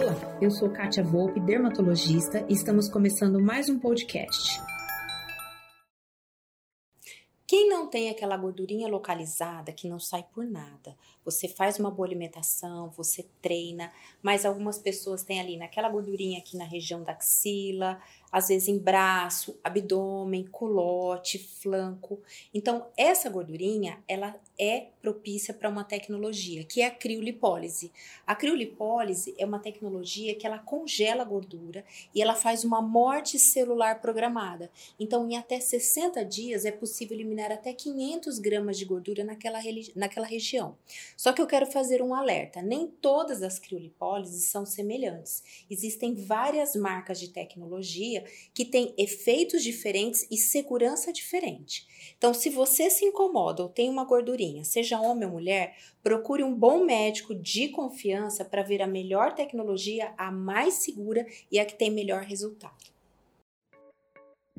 Olá, eu sou Kátia Volpe, dermatologista, e estamos começando mais um podcast. Quem não tem aquela gordurinha localizada que não sai por nada? Você faz uma boa alimentação, você treina, mas algumas pessoas têm ali naquela gordurinha aqui na região da axila, às vezes em braço, abdômen, culote, flanco. Então, essa gordurinha, ela é propícia para uma tecnologia, que é a criolipólise. A criolipólise é uma tecnologia que ela congela a gordura e ela faz uma morte celular programada. Então, em até 60 dias é possível eliminar até 500 gramas de gordura naquela, naquela região. Só que eu quero fazer um alerta: nem todas as criolipólises são semelhantes. Existem várias marcas de tecnologia que têm efeitos diferentes e segurança diferente. Então, se você se incomoda ou tem uma gordurinha, seja homem ou mulher, procure um bom médico de confiança para ver a melhor tecnologia, a mais segura e a que tem melhor resultado.